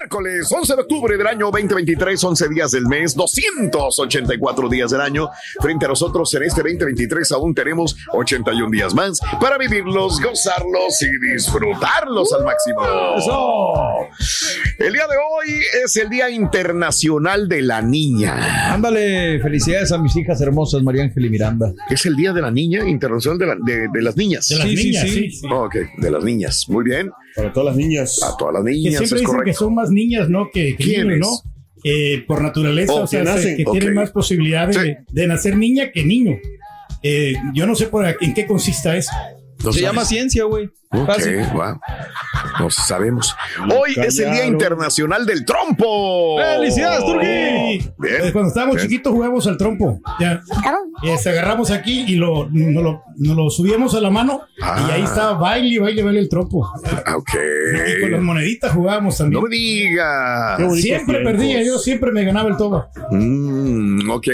Miércoles 11 de octubre del año 2023, 11 días del mes, 284 días del año. Frente a nosotros en este 2023 aún tenemos 81 días más para vivirlos, gozarlos y disfrutarlos al máximo. El día de hoy es el Día Internacional de la Niña. Ándale, felicidades a mis hijas hermosas, María Ángel y Miranda. Es el Día de la Niña, Internacional de, la- de- de las Niñas. De las Sí, sí, niñas, sí. sí. sí. Ok, de las niñas. Muy bien. Para todas las niñas. A todas las Que niñas, siempre es dicen que son más niñas, ¿no? Que, que ¿Quiénes? niños, ¿no? Eh, por naturaleza, Oh, o sea, que nacen. que tienen más posibilidad de, Sí. de nacer niña que niño. Eh, yo no sé por en qué consista eso. ¿No Se sabes? llama ciencia, güey. Ok, wow. No sabemos. Hoy es el Día. Internacional del Trompo. ¡Felicidades, Turquí! Eh, Bien. Cuando estábamos Bien. chiquitos jugábamos al trompo. Ya. Eh, se agarramos aquí y lo, nos, lo, nos lo subíamos a la mano Ah. y ahí estaba baile, baile, baile el trompo. Ah, Ok. Y con las moneditas jugábamos también. No me digas. Siempre tiempos. perdía, yo siempre me ganaba el toba. Mm, ok,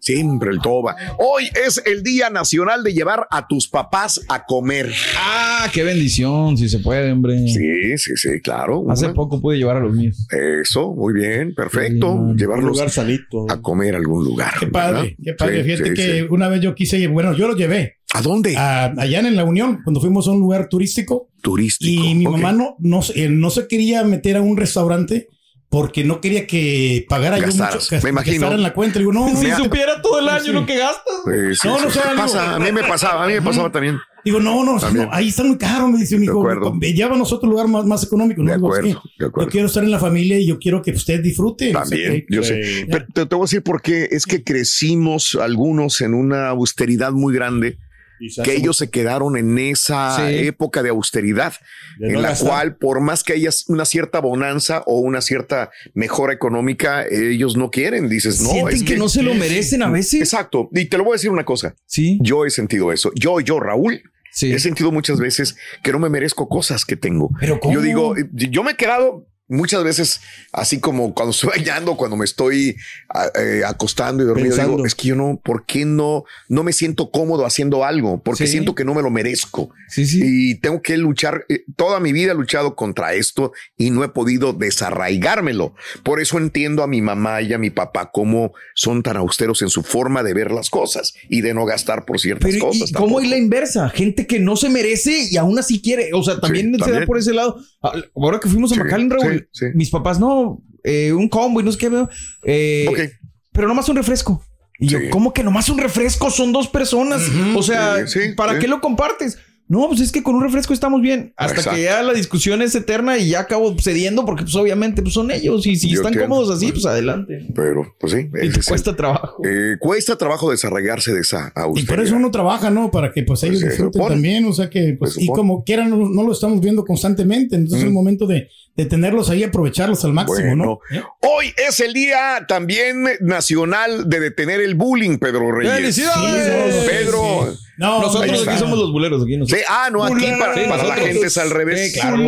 siempre el toba. Hoy es el Día Nacional de llevar a tus papás a comer. Ah, qué bendición, si se puede, hombre. Sí, sí, sí, claro. Hace Una- poco pude llevar a los míos. Eso, muy bien, perfecto. Sí, Un Llevarlos lugar sanito. a comer a algún lugar. Qué padre, ¿verdad? qué padre. Sí, Fíjate sí, que sí. una vez yo quise, bueno, yo lo llevé ¿A dónde? a- allá en la Unión, cuando fuimos a un lugar turístico Turístico. y mi mamá no, no, se- eh, no se quería meter a un restaurante porque no quería que pagara yo Gastaras, mucho, que me imagino. gastara en la cuenta. Digo, no, no, Si supiera todo el año Sí, lo que gastas. Sí, No, sí, no, algo- Pasa, a mí me pasaba, a mí me pasaba también. Digo, no, no, no, ahí está muy caro, me dice mi De hijo. Llévanos a otro lugar más, más económico. ¿no? Digo, acuerdo, "Es que de acuerdo. Yo quiero estar en la familia y yo quiero que usted disfrute. También, yo sé. Pero te, te voy a decir por qué. Es que crecimos algunos en una austeridad muy grande, que ellos se quedaron en esa Sí. época de austeridad, de en no la gastar. cual, por más que haya una cierta bonanza o una cierta mejora económica, ellos no quieren. Dices, no, Sienten es que, no se lo merecen a veces. Exacto. Y te lo voy a decir una cosa. Sí, Yo he sentido eso. Yo, yo, Raúl, sí. he sentido muchas veces que no me merezco cosas que tengo. Pero ¿cómo? Yo digo, yo me he quedado muchas veces así como cuando estoy bañando, cuando me estoy a- eh, acostando y dormido, Pensando. digo, es que yo no, ¿por qué no, no me siento cómodo haciendo algo? Porque Sí. siento que no me lo merezco. Sí, sí. Y tengo que luchar, eh, toda mi vida he luchado contra esto y no he podido desarraigármelo. Por eso entiendo a mi mamá y a mi papá cómo son tan austeros en su forma de ver las cosas y de no gastar por ciertas Pero, cosas. ¿y ¿Cómo hay la inversa? Gente que no se merece y aún así quiere. O sea, también se también. da por ese lado. Ah, Ahora que fuimos a Sí, McAllen, Sí, mis papás no, eh, un combo y no sé qué, veo, eh, Ok. pero nomás un refresco. Y yo. ¿cómo que nomás un refresco? Son dos personas. O sea, Sí, sí, ¿para qué lo compartes? No, pues es que con un refresco estamos bien. Hasta Exacto. que ya la discusión es eterna y ya acabo cediendo porque pues obviamente pues son ellos y si Yo están entiendo. cómodos así, pues adelante. Pero, pues sí. Y te el- cuesta trabajo. eh, cuesta trabajo desarraigarse de esa Y austeridad. por eso uno trabaja, ¿no? Para que pues ellos se disfruten supone. también, o sea que pues, y como quieran no, no lo estamos viendo constantemente, entonces es el momento de, de tenerlos ahí, aprovecharlos al máximo, Bueno, ¿no? hoy es el día también nacional de detener el bullying, Pedro Reyes. ¡Felicidades! Sí, Pedro. sí. No, Nosotros aquí somos los buleros. Aquí Sí, nosotros. ah, no, aquí para, Sí, para la gente es al revés. Sí, claro.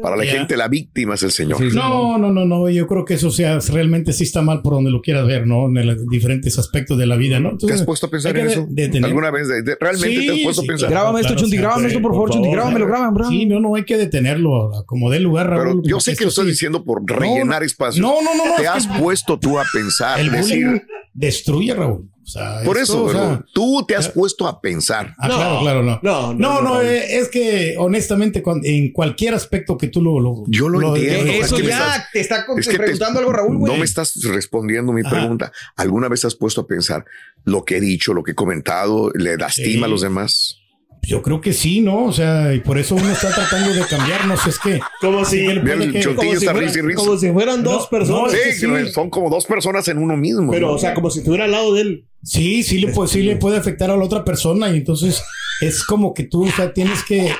Para la Ya. gente, la víctima es el Señor. Sí, sí. No, no, no, no, yo creo que eso sea realmente sí está mal por donde lo quieras ver, ¿no? En los diferentes aspectos de la vida, ¿no? ¿Te has puesto a pensar en eso? detener- ¿Alguna vez? De- de- ¿Realmente Sí, te has puesto sí, a pensar? claro. Grábame esto, Chunti, grábame esto, por favor, por Chunti, grábame, grábame. Sí, no, no, hay que detenerlo, como dé lugar, Pero Raúl. yo porque sé que lo sí- diciendo por rellenar espacios. No, no, no, no, Te has puesto tú a pensar, decir. destruye, Raúl. Sea, Por esto, eso, o sea, Raúl, tú te has puesto a pensar. Ah, claro, claro, no. No, no, No, no, no, Raúl. eh, es que honestamente en cualquier aspecto que tú lo... lo- Yo lo entiendo. Que Eso Es que me ya estás- te está Es que te- preguntando algo, Raúl, güey. No me estás respondiendo mi Ajá. pregunta. ¿Alguna vez has puesto a pensar lo que he dicho, lo que he comentado, le lastima Sí. a los demás? Yo creo que sí, ¿no? O sea, y por eso uno está tratando de cambiarnos. Es que... Como si, el que- Chontillo como si está fuera- risa y risa. como si fueran No, dos personas. no, Sí, son como dos personas en uno mismo. Pero, ¿no? o sea, como si estuviera al lado de él. Sí, sí le, puede, sí le puede afectar a la otra persona y entonces es como que tú o sea, tienes que,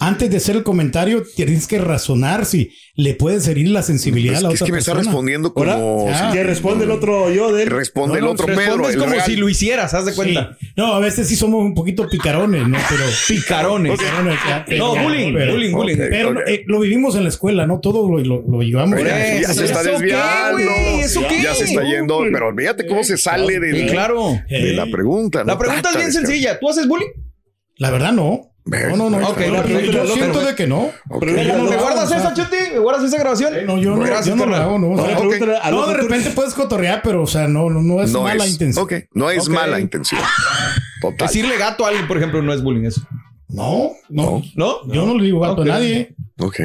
antes de hacer el comentario, tienes que razonar si le puedes herir la sensibilidad es, a la que- otra es que me está persona. respondiendo como Ahora, si- Que responde el otro yo de él. responde No, el otro Pedro. El como real. si lo hicieras, haz de Sí. cuenta. No, a veces sí somos un poquito picarones, ¿no? Pero Picarones. picarones, ya, No, bullying, pero- bullying, bullying. Ok. Pero eh, lo vivimos en la escuela, ¿no? Todo lo, lo, lo llevamos. Ya. ya se está ¿Eso qué, desviando. qué? Ya se está yendo, pero fíjate cómo se sale de, Sí, claro. de la pregunta. ¿no? La pregunta es bien sencilla. ¿Tú haces bullying? La verdad, no. No, no, no. Ok, yo, la pregunta- yo la siento de que no. Ok. Pero yo no ¿Me guardas esa, Chuti? ¿Me guardas esa grabación? No, yo no, Gracias, yo no lo carnal. hago, no. O sea, no, de repente puedes cotorrear, pero, o sea, no, no, no es No mala es, intención. ok, no es mala intención. Total. Decirle gato a alguien, por ejemplo, no es bullying eso. No, no. ¿No? Yo no le digo gato a nadie. Ok.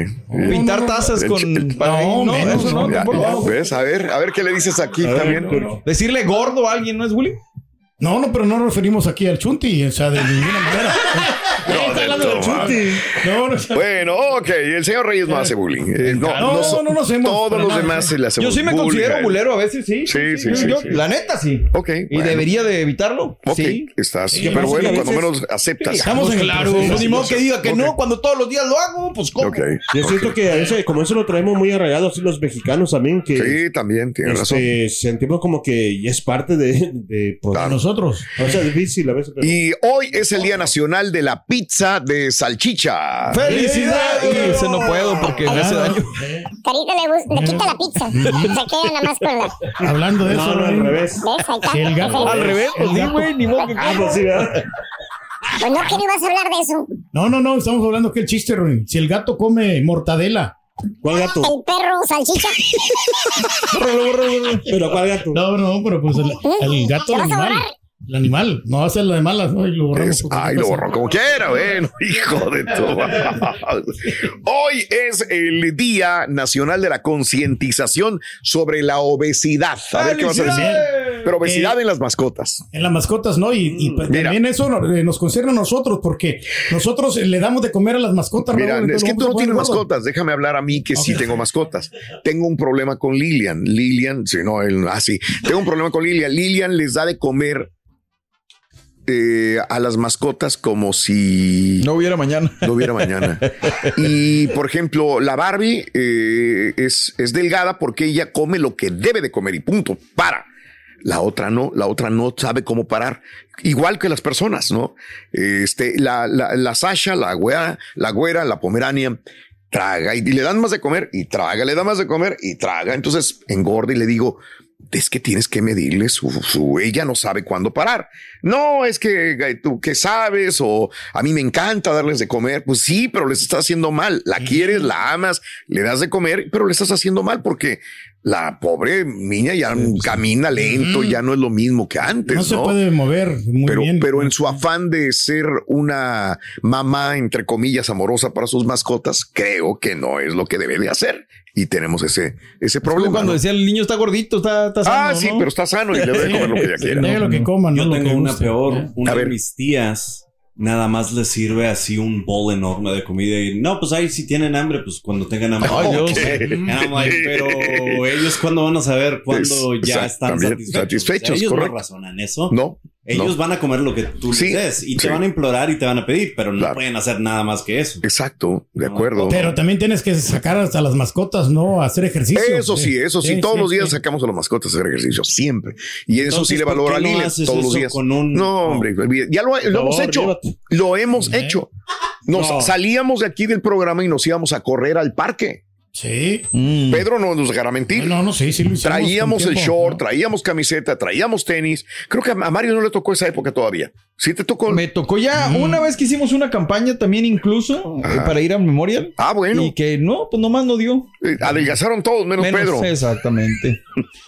Pintar no, no. tazas con... No, no, menos, eso no, no, Ya, tampoco. ya, ¿Ves? A ver, a ver qué le dices aquí también. no, no. Decirle gordo a alguien no es bullying. No, no, pero no nos referimos aquí al chunti, o sea, de ninguna manera. No, del madre. No, no, o sea, Bueno, ok, el señor Reyes no hace bullying. Eh, no, No, no, no hacemos Todos los nada. demás se le hacemos Yo sí me bullying considero bulero a veces, sí. Sí, sí, sí, Yo- sí. La neta, sí. Ok. Y bueno. debería de evitarlo. Ok, Sí. estás Sí, súper sí, bueno, cuando menos aceptas. Estamos en el Claro, proceso. ni modo que diga que no cuando todos los días lo hago, pues ¿cómo? Ok. Yo ok. siento que a veces, como eso lo traemos muy arraigado así los mexicanos también, que Sí, también, razón. este, sentimos como que ya es parte de, de pues, Claro. Nosotros. o sea, difícil a veces. pero- Y hoy es el Día Nacional de la Pizza de Salchicha. ¡Felicidades! Ese no puedo porque me hace daño. eh, Carita le, le quita la pizza. Se queda nada más con la. Hablando de eso, no, no, al ¿no? revés. Sí, el gato. Al revés, pues El sí, gato. güey, ni modo que Ah, pues. Pues no, que no ibas a hablar de eso. No, no, no, estamos hablando que el chiste, Ronin. Si el gato come mortadela. ¿Cuál gato? El perro salchicha. ¿Pero cuál gato? No, no, pero pues el, el gato, ¿Te el vas a animal. El animal. No va a ser la de malas, ¿no? Y lo borramos. Es- ay, lo borró como quiera, bueno, hijo de tu. Hoy es el Día Nacional de la Concientización sobre la obesidad. A ver qué vas a decir. Pero obesidad en las mascotas. En las mascotas, ¿no? Y, y pues, Mira. también eso eh, nos concierne a nosotros, porque nosotros eh, le damos de comer a las mascotas. Mira, Raúl, es que tú no tienes mascotas. Déjame hablar a mí que sí tengo mascotas. Tengo un problema con Lilian. Lilian, sí, no, él, ah, sí. Tengo un problema con Lilian. Lilian les da de comer eh, a las mascotas como si No hubiera mañana. no hubiera mañana. Y por ejemplo, la Barbie eh, es, es delgada porque ella come lo que debe de comer y punto. Para. La otra no, la otra no sabe cómo parar. Igual que las personas, ¿no? Este, la, la, la Sasha, la güera, la güera, la Pomerania, traga y, y le dan más de comer y traga, le da más de comer y traga. Entonces engorda y le digo, es que tienes que medirle su, su, ella no sabe cuándo parar. No, es que eh, tú qué sabes o a mí me encanta darles de comer. Pues sí, pero les estás haciendo mal. La quieres, la amas, le das de comer, pero le estás haciendo mal porque la pobre niña ya camina lento, ya no es lo mismo que antes. No No, se puede mover muy pero, bien. pero en su afán de ser una mamá, entre comillas, amorosa para sus mascotas, creo que no es lo que debe de hacer. Y tenemos ese, ese Como problema. cuando ¿no? decía el niño está gordito, está, está sano, Ah, sí, ¿no? pero está sano y le debe comer lo que ella quiera. Lo que coman, Yo tengo que una peor. Una A de ver. mis tías nada más les sirve así un bowl enorme de comida y no, pues ahí si tienen hambre, pues cuando tengan hambre. Like, pero ellos cuando van a saber cuando ya están satisfechos. satisfechos, O sea, ellos correcto. no razonan eso. No. Ellos no. van a comer lo que tú Sí, les des y te van a implorar y te van a pedir, pero no Claro. pueden hacer nada más que eso. Exacto, de acuerdo. Pero también tienes que sacar hasta las mascotas, ¿no? A hacer ejercicio. Eso sí, eso sí, Sí, todos sí, los días sí. sacamos a las mascotas a hacer ejercicio, siempre. Y eso Entonces, sí le ¿por valora a no haces todos los días. con un- No, hombre, ya lo, lo hemos hecho. llévate. Lo hemos hecho. Nos No. salíamos de aquí del programa y nos íbamos a correr al parque. Sí. Pedro no nos dejará mentir. No, no, sí, sí lo hicimos Traíamos el tiempo, short, ¿no? traíamos camiseta, traíamos tenis. Creo que a Mario no le tocó esa época todavía. Sí te tocó. Me tocó ya Mm. una vez que hicimos una campaña también incluso eh, para ir al Memorial. Ah, bueno. Y que no, pues nomás no dio. Eh, Adelgazaron todos, menos, Menos, Pedro. Exactamente.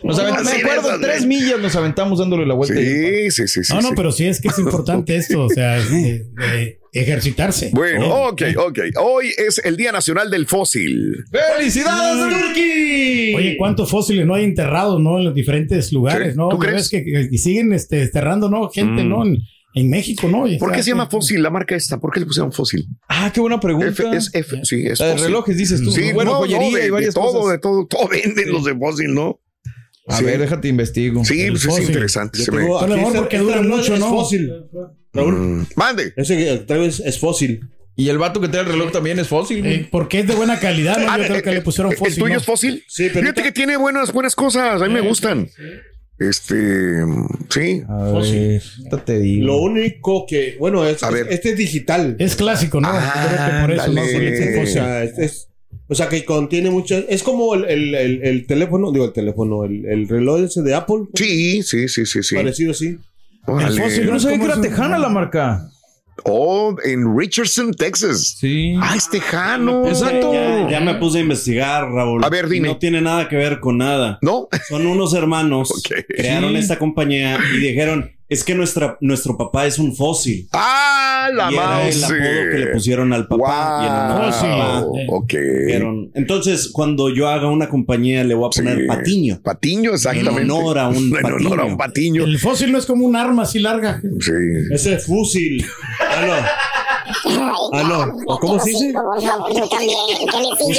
Nos me acuerdo, esas, tres ¿eh? millas nos aventamos dándole la vuelta. Sí, sí, sí, sí. No, no, pero sí es que es importante esto, o sea, de, de ejercitarse. Bueno, Oh, ok, ok. Hoy es el Día Nacional del Fósil. ¡Felicidades, Turki! Oye, ¿cuántos fósiles no hay enterrados, no? En los diferentes lugares, ¿no? ¿tú crees? que, que siguen este, enterrando, ¿no? Gente, Mm. ¿no? En, en México, ¿no? Y ¿Por qué se llama fósil la marca esta? ¿Por qué le pusieron fósil? Ah, qué buena pregunta. F, es F, sí, es La de fósil. relojes, dices tú. Sí, Bueno, no, joyería no, de, y varias de todo, cosas. de todo. Todo venden los de fósil, ¿no? A Sí. ver, déjate investigo. Sí, pues es interesante. Se me- A lo mejor porque dura mucho, ¿no? fósil. Raúl, Mm, Mande. ese que traigo es, es fósil. Y el vato que trae el reloj también es fósil. Eh, porque es de buena calidad, ¿no? Ah, Yo eh, creo que eh, le pusieron ¿El fósil. tuyo ¿no? es fósil? Sí, pero Fíjate que tiene buenas, buenas cosas. A mí me gustan. Este, sí. A ver, ahorita te digo. Lo único que, bueno, es, A es- ver. este es digital. Es clásico, ¿no? Ah, creo que por eso, ¿no? o sea, es, es- o sea, que contiene muchas. Es como el, el, el, el teléfono, digo el teléfono, el, el reloj ese de Apple. Sí, sí, sí, sí, sí. Parecido así. Órale. fósil, Yo no sabía que ¿Cómo era tejana la marca. Oh, en Richardson, Texas. Sí. Ah, es tejano. Exacto. Ya, ya me puse a investigar, Raúl. A ver, dime. No tiene nada que ver con nada. No. Son unos hermanos, Ok. crearon Sí. esta compañía y dijeron, es que nuestra, nuestro papá es un fósil. Ah, la y era el apodo que le pusieron al papá. y en honor al Fósil. papá. Wow. Ok. Dijeron, Entonces, cuando yo haga una compañía, le voy a poner Sí. patiño. Patiño, exactamente. En honor a un En honor a un patiño. El fósil no es como un arma así larga. Sí. Ese es fósil. No. ¿O cómo se dice? Por favor, tú también. ¿Qué le Pues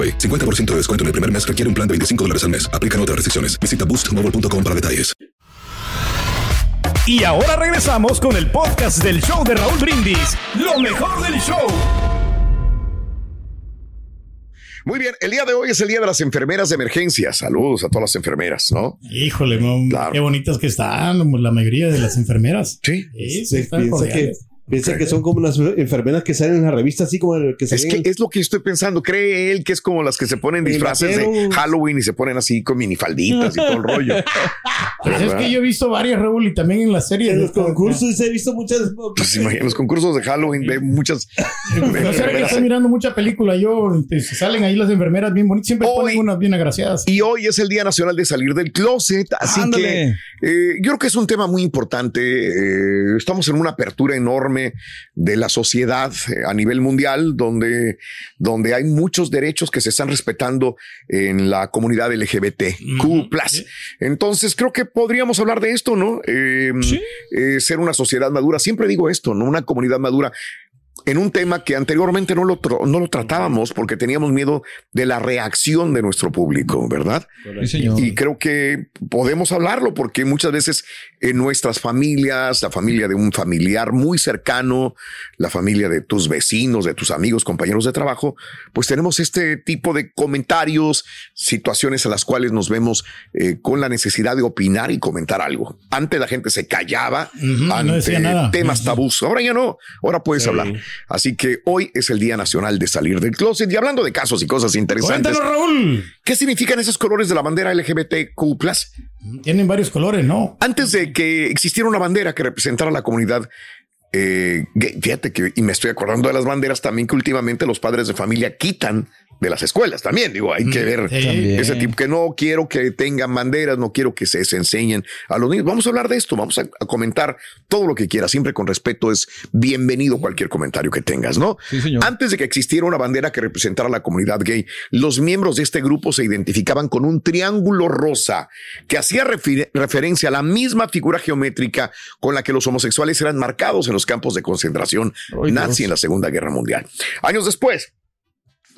AroPay. 50% de descuento en el primer mes requiere un plan de 25 dólares al mes. Aplican otras restricciones. Visita boostmobile.com para detalles. Y ahora regresamos con el podcast del show de Raúl Brindis. Lo mejor del show. Muy bien, el día de hoy es el día de las enfermeras de emergencia. Saludos a todas las enfermeras, ¿no? Híjole, no, Claro. qué bonitas que están la mayoría de las enfermeras. Sí. Sí, sí, Se están piensa que. Piensa que son como unas enfermeras que salen en la revista, así como el que Es salían- que es lo que estoy pensando. Cree él que es como las que se ponen disfraces de. Halloween y se ponen así con minifalditas y todo el rollo. Pues es que yo he visto varias, Raúl, y también en las series. en de los concursos he visto muchas. Pues imagínate, los concursos de Halloween ve muchas No sé, que enfermeras. estoy mirando mucha película. Yo, este, se salen ahí las enfermeras bien bonitas. Siempre Hoy- ponen unas bien agraciadas. Y hoy es el Día Nacional de Salir del Closet, así Ándale. que eh, yo creo que es un tema muy importante. Eh, estamos en una apertura enorme de la sociedad eh, a nivel mundial, donde, donde hay muchos derechos que se están respetando en la comunidad LGBTQ+. Entonces creo que podríamos hablar de esto, ¿no? Eh, eh, ser una sociedad madura. Siempre digo esto, ¿no? Una comunidad madura. En un tema que anteriormente no lo, no lo tratábamos porque teníamos miedo de la reacción de nuestro público, ¿verdad? Sí. Y creo que podemos hablarlo porque muchas veces en nuestras familias, la familia de un familiar muy cercano, la familia de tus vecinos, de tus amigos, compañeros de trabajo, pues tenemos este tipo de comentarios, situaciones en las cuales nos vemos eh, con la necesidad de opinar y comentar algo. Antes la gente se callaba Ujú, no ante decía nada. temas tabús. Ahora ya no, ahora puedes hablar. Así que hoy es el Día Nacional de Salir del Closet y hablando de casos y cosas interesantes. Cuéntanos, Raúl. ¿Qué significan esos colores de la bandera LGBTQ+. Tienen varios colores, ¿no? Antes de que existiera una bandera que representara a la comunidad eh, fíjate que, y me estoy acordando de las banderas también que últimamente los padres de familia quitan de las escuelas también. Digo, hay que ver sí. También. ese tipo que no quiero que tengan banderas, no quiero que se, se enseñen a los niños. Vamos a hablar de esto, vamos a, a comentar todo lo que quieras, siempre con respeto. Es bienvenido cualquier comentario que tengas, ¿no? Sí, señor. Antes de que existiera una bandera que representara a la comunidad gay, los miembros de este grupo se identificaban con un triángulo rosa que hacía referencia a la misma figura geométrica con la que los homosexuales eran marcados en los campos de concentración Ay, nazi Dios. en la Segunda Guerra Mundial. Años después,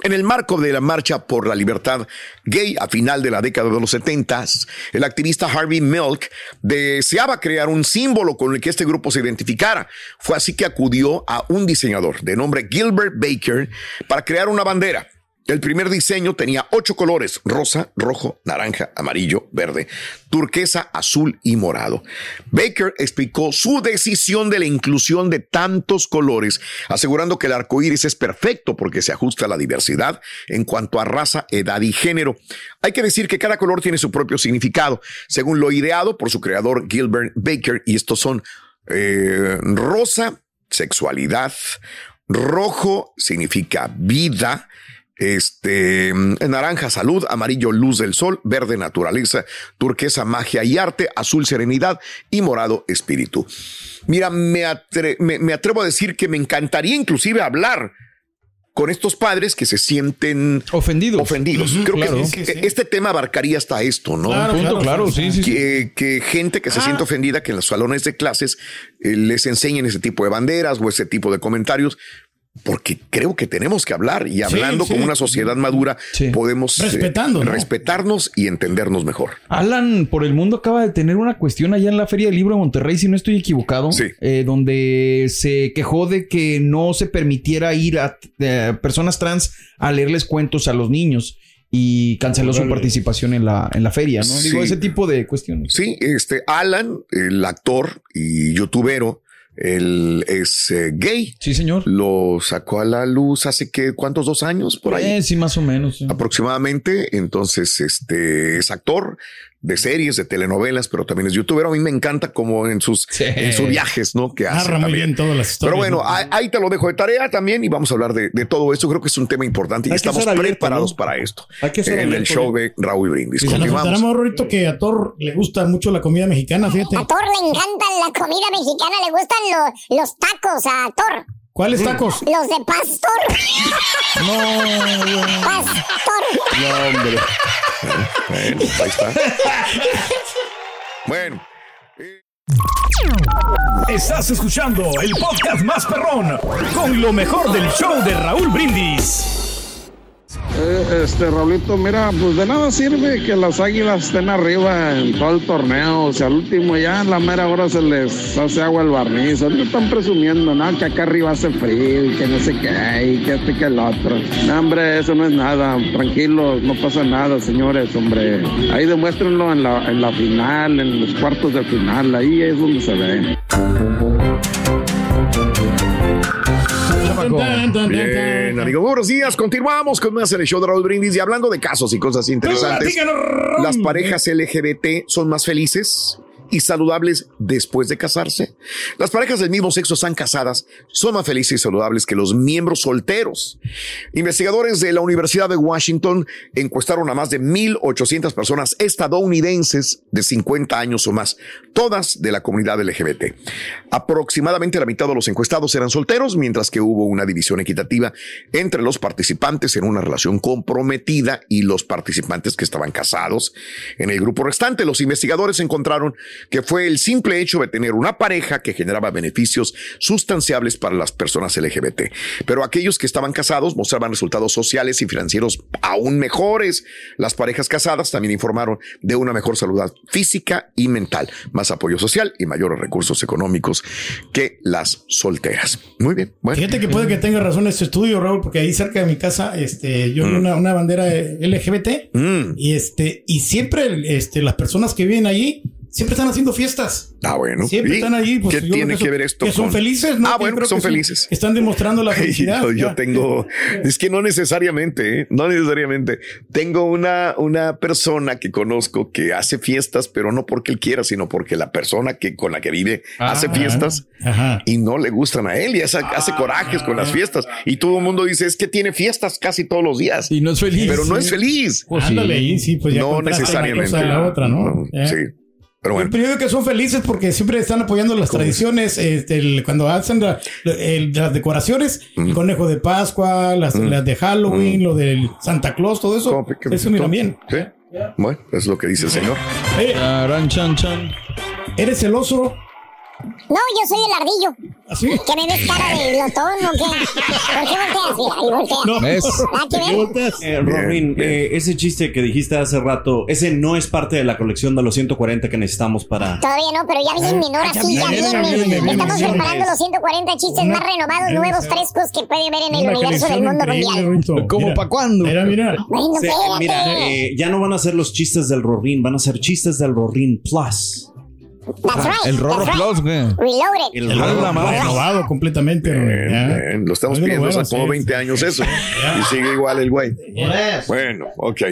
en el marco de la marcha por la libertad gay a final de la década de los 70, el activista Harvey Milk deseaba crear un símbolo con el que este grupo se identificara. Fue así que acudió a un diseñador de nombre Gilbert Baker para crear una bandera. El primer diseño tenía ocho colores, rosa, rojo, naranja, amarillo, verde, turquesa, azul y morado. Baker explicó su decisión de la inclusión de tantos colores, asegurando que el arco iris es perfecto porque se ajusta a la diversidad en cuanto a raza, edad y género. Hay que decir que cada color tiene su propio significado, según lo ideado por su creador Gilbert Baker, y estos son eh, rosa, sexualidad, rojo significa vida, este naranja salud, amarillo luz del sol, verde naturaleza, turquesa magia y arte, azul serenidad y morado espíritu. Mira, me, atre- me- me atrevo a decir que me encantaría inclusive hablar con estos padres que se sienten ofendidos. Ofendidos. Creo claro. que este tema abarcaría hasta esto, ¿no? Claro, Punto, claro, claro, sí, sí. Que, que gente que se siente ofendida que en los salones de clases eh, les enseñen ese tipo de banderas o ese tipo de comentarios. Porque creo que tenemos que hablar y hablando sí. como una sociedad madura podemos eh, Respetando, ¿no? respetarnos y entendernos mejor. Alan por el mundo acaba de tener una cuestión allá en la Feria del Libro de Monterrey, si no estoy equivocado, eh, donde se quejó de que no se permitiera ir a eh, personas trans a leerles cuentos a los niños y canceló su participación en la, en la feria, ¿no? Digo, Sí. ese tipo de cuestiones. Sí, este Alan, el actor y youtubero, él es eh, gay. Sí, señor. Lo sacó a la luz hace que, ¿cuántos? Dos años por ahí. Eh, sí, más o menos. sí. aproximadamente. Entonces, este es actor de series, de telenovelas, pero también es youtuber. A mí me encanta como en sus, en sus viajes, ¿no? Que hace Narra muy también. bien todas las historias. Pero bueno, ¿no? ahí, ahí te lo dejo de tarea también y vamos a hablar de, de todo esto. Creo que es un tema importante y estamos abierto, preparados ¿no? para esto. Hay que ser en el show de Raúl Brindis. Y Continuamos. ahorita que a Thor le gusta mucho la comida mexicana, fíjate. A Thor le encanta la comida mexicana, le gustan lo- los tacos a Thor. ¿Cuáles tacos? Los de pastor. No, Pastor. No, hombre. Bueno, ahí está. Bueno. Estás escuchando el podcast más perrón con lo mejor del show de Raúl Brindis. Eh, este, Raulito, mira, pues de nada sirve que las águilas estén arriba en todo el torneo. O sea, al último ya en la mera hora se les hace agua el barniz. Ahorita están presumiendo, ¿no? Que acá arriba hace frío y que no sé qué, y que este que el otro. No, hombre, eso no es nada. Tranquilos, no pasa nada, señores, hombre. Ahí demuéstrenlo en la, en la final, en los cuartos de final. Ahí es donde se ve. Bien, buenos días. Continuamos con más en el show de Raúl Brindis y hablando de casos y cosas interesantes. Las parejas LGBT son más felices y saludables después de casarse. Las parejas del mismo sexo están casadas, son más felices y saludables que los miembros solteros. Investigadores de la Universidad de Washington encuestaron a más de 1.800 personas estadounidenses de 50 años o más, todas de la comunidad LGBT. Aproximadamente la mitad de los encuestados eran solteros, mientras que hubo una división equitativa entre los participantes en una relación comprometida y los participantes que estaban casados. En el grupo restante, los investigadores encontraron que fue el simple hecho de tener una pareja que generaba beneficios sustanciables para las personas LGBT. Pero aquellos que estaban casados mostraban resultados sociales y financieros aún mejores. Las parejas casadas también informaron de una mejor salud física y mental, más apoyo social y mayores recursos económicos que las solteras. Muy bien. Bueno. Fíjate que puede que tenga razón este estudio, Raúl, porque ahí cerca de mi casa, este, yo vi Mm. una, una bandera LGBT y este, y siempre, este, las personas que viven allí siempre están haciendo fiestas. Ah, bueno. Siempre ¿Y están allí. Pues, ¿Qué tiene eso- que ver esto? Que son con- felices, ¿no? Ah, bueno, creo son que felices. están demostrando la Ay, felicidad. yo, tengo, es que no necesariamente, ¿eh? no necesariamente. Tengo una, una persona que conozco que hace fiestas, pero no porque él quiera, sino porque la persona que con la que vive hace Ah, fiestas ajá. y no le gustan a él y hace, hace corajes con las fiestas. Y todo el mundo dice es que tiene fiestas casi todos los días. Y no es feliz. Pero no es feliz. Pues sí. Ándale, ahí sí, pues ya no necesariamente. cosa a la otra, ¿no? Eh. Sí. Pero bueno. Yo digo que son felices porque siempre están apoyando las tradiciones. este, el- cuando hacen la- el- las decoraciones, el conejo de Pascua, las, Mm. las de Halloween, lo del Santa Claus, todo eso. Eso mira bien. Sí. Bueno, es lo que dice el señor. Eh, Charan, chan, chan. ¿Eres celoso? No, yo soy el ardillo. ¿Así? ¿Que me ves cara de glotón o qué? ¿Por qué volteas? Mira, ahí voltea. ¿Ves? Ah, ¿qué ves? Eh, Robin, eh, ese chiste que dijiste hace rato, ese no es parte de la colección de los 140 que necesitamos para... Todavía no, pero ya viene, no, ahora sí, ya viene, Estamos preparando los 140 chistes más renovados, nuevos, frescos que puede ver en el universo del mundo mundial. ¿Cómo Mira. pa' cuándo? Mira, mira. Bueno, mira, eh, ya no van a ser los chistes del Rorin, van a ser chistes del Rorin Plus. That's right. El Rorro right. Plus, ¿qué? Reloaded. El El Rorro Rorro Plus. renovado completamente. Bien, ya. bien, Lo estamos Muy pidiendo hace como sí. 20 años eso. Y sigue igual el güey. Bueno, ok.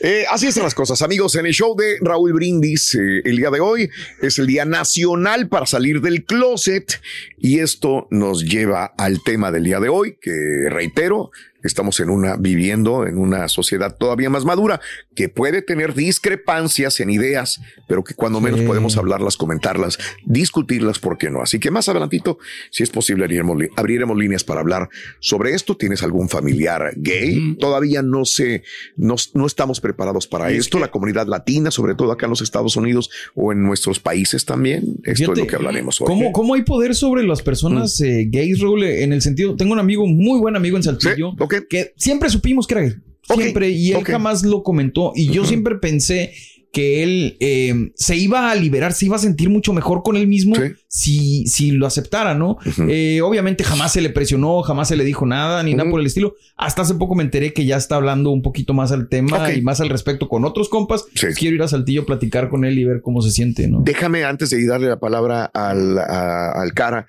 Eh, así están las cosas, amigos. En el show de Raúl Brindis, eh, el día de hoy es el Día Nacional para salir del closet. Y esto nos lleva al tema del día de hoy, que reitero, estamos en una, viviendo en una sociedad todavía más madura, que puede tener discrepancias en ideas, pero que cuando menos podemos hablarlas, comentarlas, discutirlas, ¿por qué no? Así que más adelantito, si es posible, abriremos, abriremos líneas para hablar sobre esto. ¿Tienes algún familiar gay? Todavía no sé, no, no estamos preparados para esto. La comunidad latina, sobre todo acá en los Estados Unidos o en nuestros países también. Esto es lo que hablaremos hoy. ¿Cómo, ¿Cómo hay poder sobre las personas eh, gays, Raúl? En el sentido, tengo un amigo, muy buen amigo en Saltillo, que siempre supimos que era gay. Siempre, y él jamás lo comentó. Y yo siempre pensé que él eh, se iba a liberar, se iba a sentir mucho mejor con él mismo si, si lo aceptara, ¿no? Eh, obviamente jamás se le presionó, jamás se le dijo nada, ni nada por el estilo. Hasta hace poco me enteré que ya está hablando un poquito más al tema y más al respecto con otros compas. Quiero ir a Saltillo a platicar con él y ver cómo se siente, ¿no? Déjame antes de darle la palabra al, a- al cara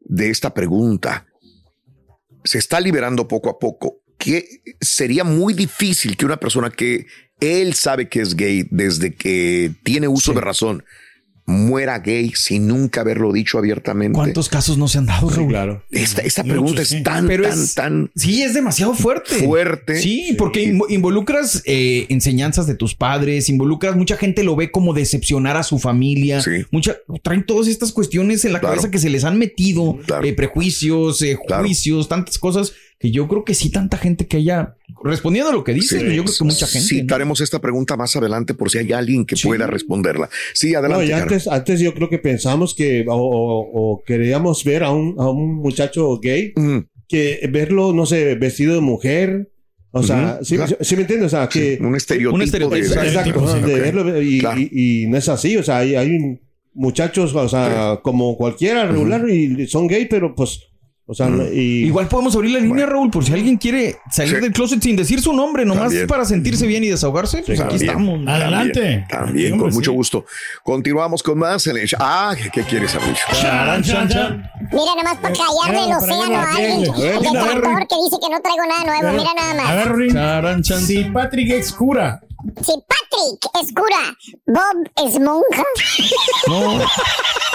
de esta pregunta. Se está liberando poco a poco. Que sería muy difícil que una persona que él sabe que es gay desde que tiene uso de razón muera gay sin nunca haberlo dicho abiertamente. ¿Cuántos casos no se han dado, Raúl? Claro. Esta, esta pregunta es tan, Pero tan, es- tan Sí, es demasiado fuerte. fuerte. Sí, porque invo- involucras eh, enseñanzas de tus padres, involucras, mucha gente lo ve como decepcionar a su familia. Mucha, traen todas estas cuestiones en la Claro. cabeza que se les han metido, eh, prejuicios, eh, Claro. juicios, tantas cosas que yo creo que sí, tanta gente que haya, respondiendo a lo que dices, Sí, yo creo que mucha gente. ¿no? Citaremos esta pregunta más adelante por si hay alguien que pueda responderla. Sí, No, adelante. antes, antes yo creo que pensamos que o, o- o queríamos ver a un, a un muchacho gay que verlo, no sé, vestido de mujer. O sea, Ujú, ¿sí, claro. sí me entiendes? O sea, que... un estereotipo Un estereotipo. de- Exacto, sí, de verlo y, Claro. y- y no es así. O sea, hay, hay muchachos, o sea, como cualquiera regular y son gay, pero pues... O sea, y... Igual podemos abrir la línea, Raúl, por si alguien quiere salir Sí. del closet sin decir su nombre, nomás También. para sentirse bien y desahogarse. Pues aquí También, estamos. También, también, con mucho gusto. Continuamos con más en el... Ah, ¿qué, quieres? Charan, chan, chan. Mira, nomás para callarle el océano a alguien. El detractor que dice que no traigo nada nuevo. Mira nada más. A ver, Rin. Si Patrick es cura. Si Patrick es cura, Bob es monja. No.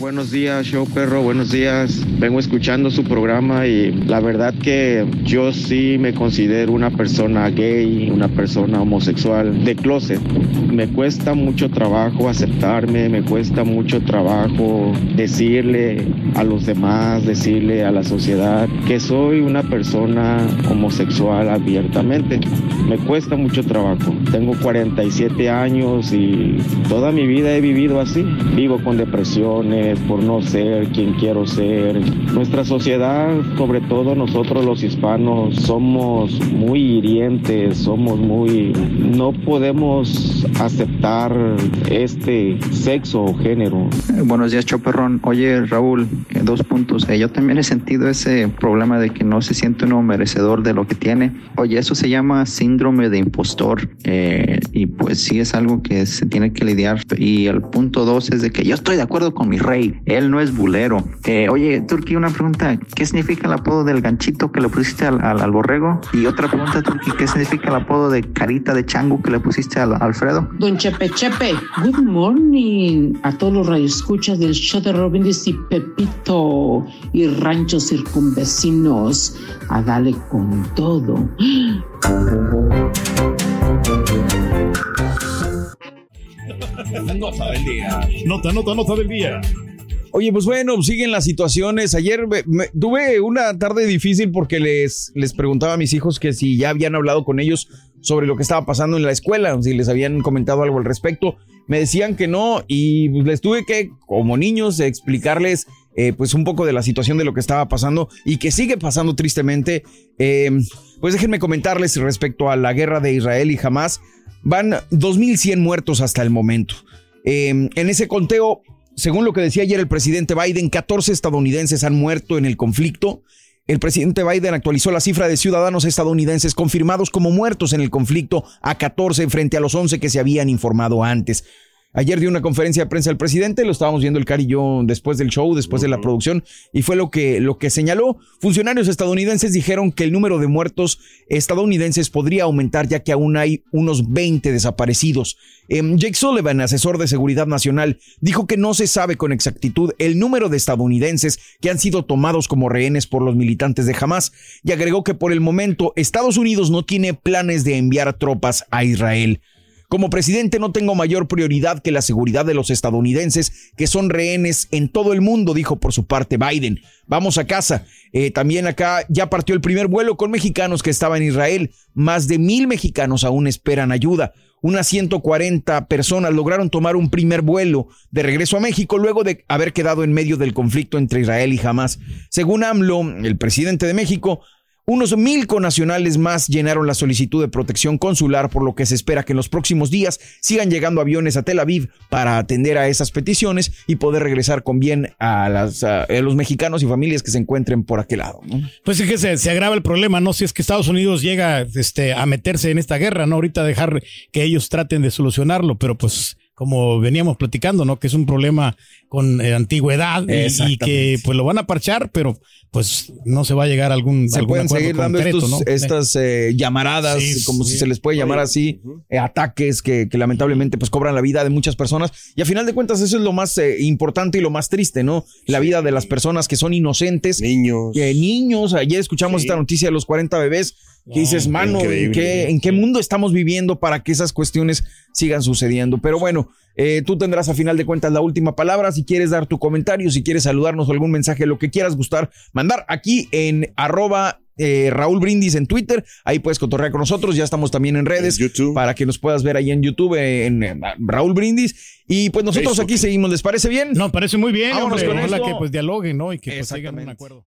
Buenos días, show perro, buenos días. Vengo escuchando su programa y la verdad que yo sí me considero una persona gay, una persona homosexual de closet. Me cuesta mucho trabajo aceptarme, me cuesta mucho trabajo decirle a los demás, decirle a la sociedad que soy una persona homosexual abiertamente. Me cuesta mucho trabajo. Tengo 47 años y toda mi vida he vivido así. Vivo con por no ser quien quiero ser. Nuestra sociedad, sobre todo nosotros los hispanos, somos muy hirientes, somos muy... No podemos aceptar este sexo o género. Eh, buenos días, Choperrón. Oye, Raúl, eh, dos puntos. Eh, yo también he sentido ese problema de que no se siente uno merecedor de lo que tiene. Oye, eso se llama síndrome de impostor y pues sí es algo que se tiene que lidiar. Y el punto dos es de que yo estoy de acuerdo con mi rey. Él no es bulero. oye, Turki, una pregunta. ¿Qué significa el apodo del ganchito que le pusiste al, al, borrego? Y otra pregunta, Turki, ¿qué significa el apodo de carita de chango que le pusiste al Alfredo? Don Chepe Chepe, good morning a todos los radioescuchas del show de Robin y Pepito y ranchos circunvecinos. A darle con todo. Nota del día. Nota, nota, nota del día. Oye, pues bueno, siguen las situaciones. Ayer tuve una tarde difícil porque les, les preguntaba a mis hijos que si ya habían hablado con ellos sobre lo que estaba pasando en la escuela, si les habían comentado algo al respecto. Me decían que no y pues les tuve que, como niños, explicarles eh, pues un poco de la situación de lo que estaba pasando y que sigue pasando tristemente. Em, pues déjenme comentarles respecto a la guerra de Israel y Hamas. Van 2.100 muertos hasta el momento. Em, en ese conteo, según lo que decía ayer el presidente Biden, 14 estadounidenses han muerto en el conflicto. El presidente Biden actualizó la cifra de ciudadanos estadounidenses confirmados como muertos en el conflicto a 14 frente a los 11 que se habían informado antes. Ayer dio una conferencia de prensa el presidente, lo estábamos viendo el Cari y yo después del show, después de la producción, y fue lo que, lo que señaló. Funcionarios estadounidenses dijeron que el número de muertos estadounidenses podría aumentar ya que aún hay unos 20 desaparecidos. Em, Jake Sullivan, asesor de seguridad nacional, dijo que no se sabe con exactitud el número de estadounidenses que han sido tomados como rehenes por los militantes de Hamas y agregó que por el momento Estados Unidos no tiene planes de enviar tropas a Israel. Como presidente no tengo mayor prioridad que la seguridad de los estadounidenses que son rehenes en todo el mundo, dijo por su parte Biden. Vamos a casa. Eh, también acá ya partió el primer vuelo con mexicanos que estaban en Israel. Más de mil mexicanos aún esperan ayuda. Unas 140 personas lograron tomar un primer vuelo de regreso a México luego de haber quedado en medio del conflicto entre Israel y Hamas. Según AMLO, el presidente de México, unos mil conacionales más llenaron la solicitud de protección consular, por lo que se espera que en los próximos días sigan llegando aviones a Tel Aviv para atender a esas peticiones y poder regresar con bien a, los mexicanos y familias que se encuentren por aquel lado. Pues es que se, agrava el problema, ¿no? Si es que Estados Unidos llega este, a meterse en esta guerra, ¿no? Ahorita dejar que ellos traten de solucionarlo, pero pues como veníamos platicando, ¿no? Que es un problema con eh, antigüedad y, que pues lo van a parchar, pero pues no se va a llegar a algún Se pueden seguir dando estas eh, llamaradas, como si se les puede llamar así, eh, ataques que, lamentablemente pues cobran la vida de muchas personas. Y a final de cuentas eso es lo más importante y lo más triste, ¿no? La vida de las personas que son inocentes. Niños. Que niños, ayer escuchamos esta noticia de los 40 bebés que dices, mano, ¿en qué, ¿en qué, mundo estamos viviendo para que esas cuestiones sigan sucediendo? Pero bueno, eh, tú tendrás a final de cuentas la última palabra. Si quieres dar tu comentario, si quieres saludarnos o algún mensaje, lo que quieras gustar, mandar aquí en arroba eh, Raúl Brindis en Twitter. Ahí puedes cotorrear con nosotros. Ya estamos también en redes para que nos puedas ver ahí en YouTube en, Raúl Brindis. Y pues nosotros aquí seguimos. ¿Les parece bien? No, parece muy bien. Vámonos con Ojalá que pues dialoguen, ¿no? Y que pues, un acuerdo.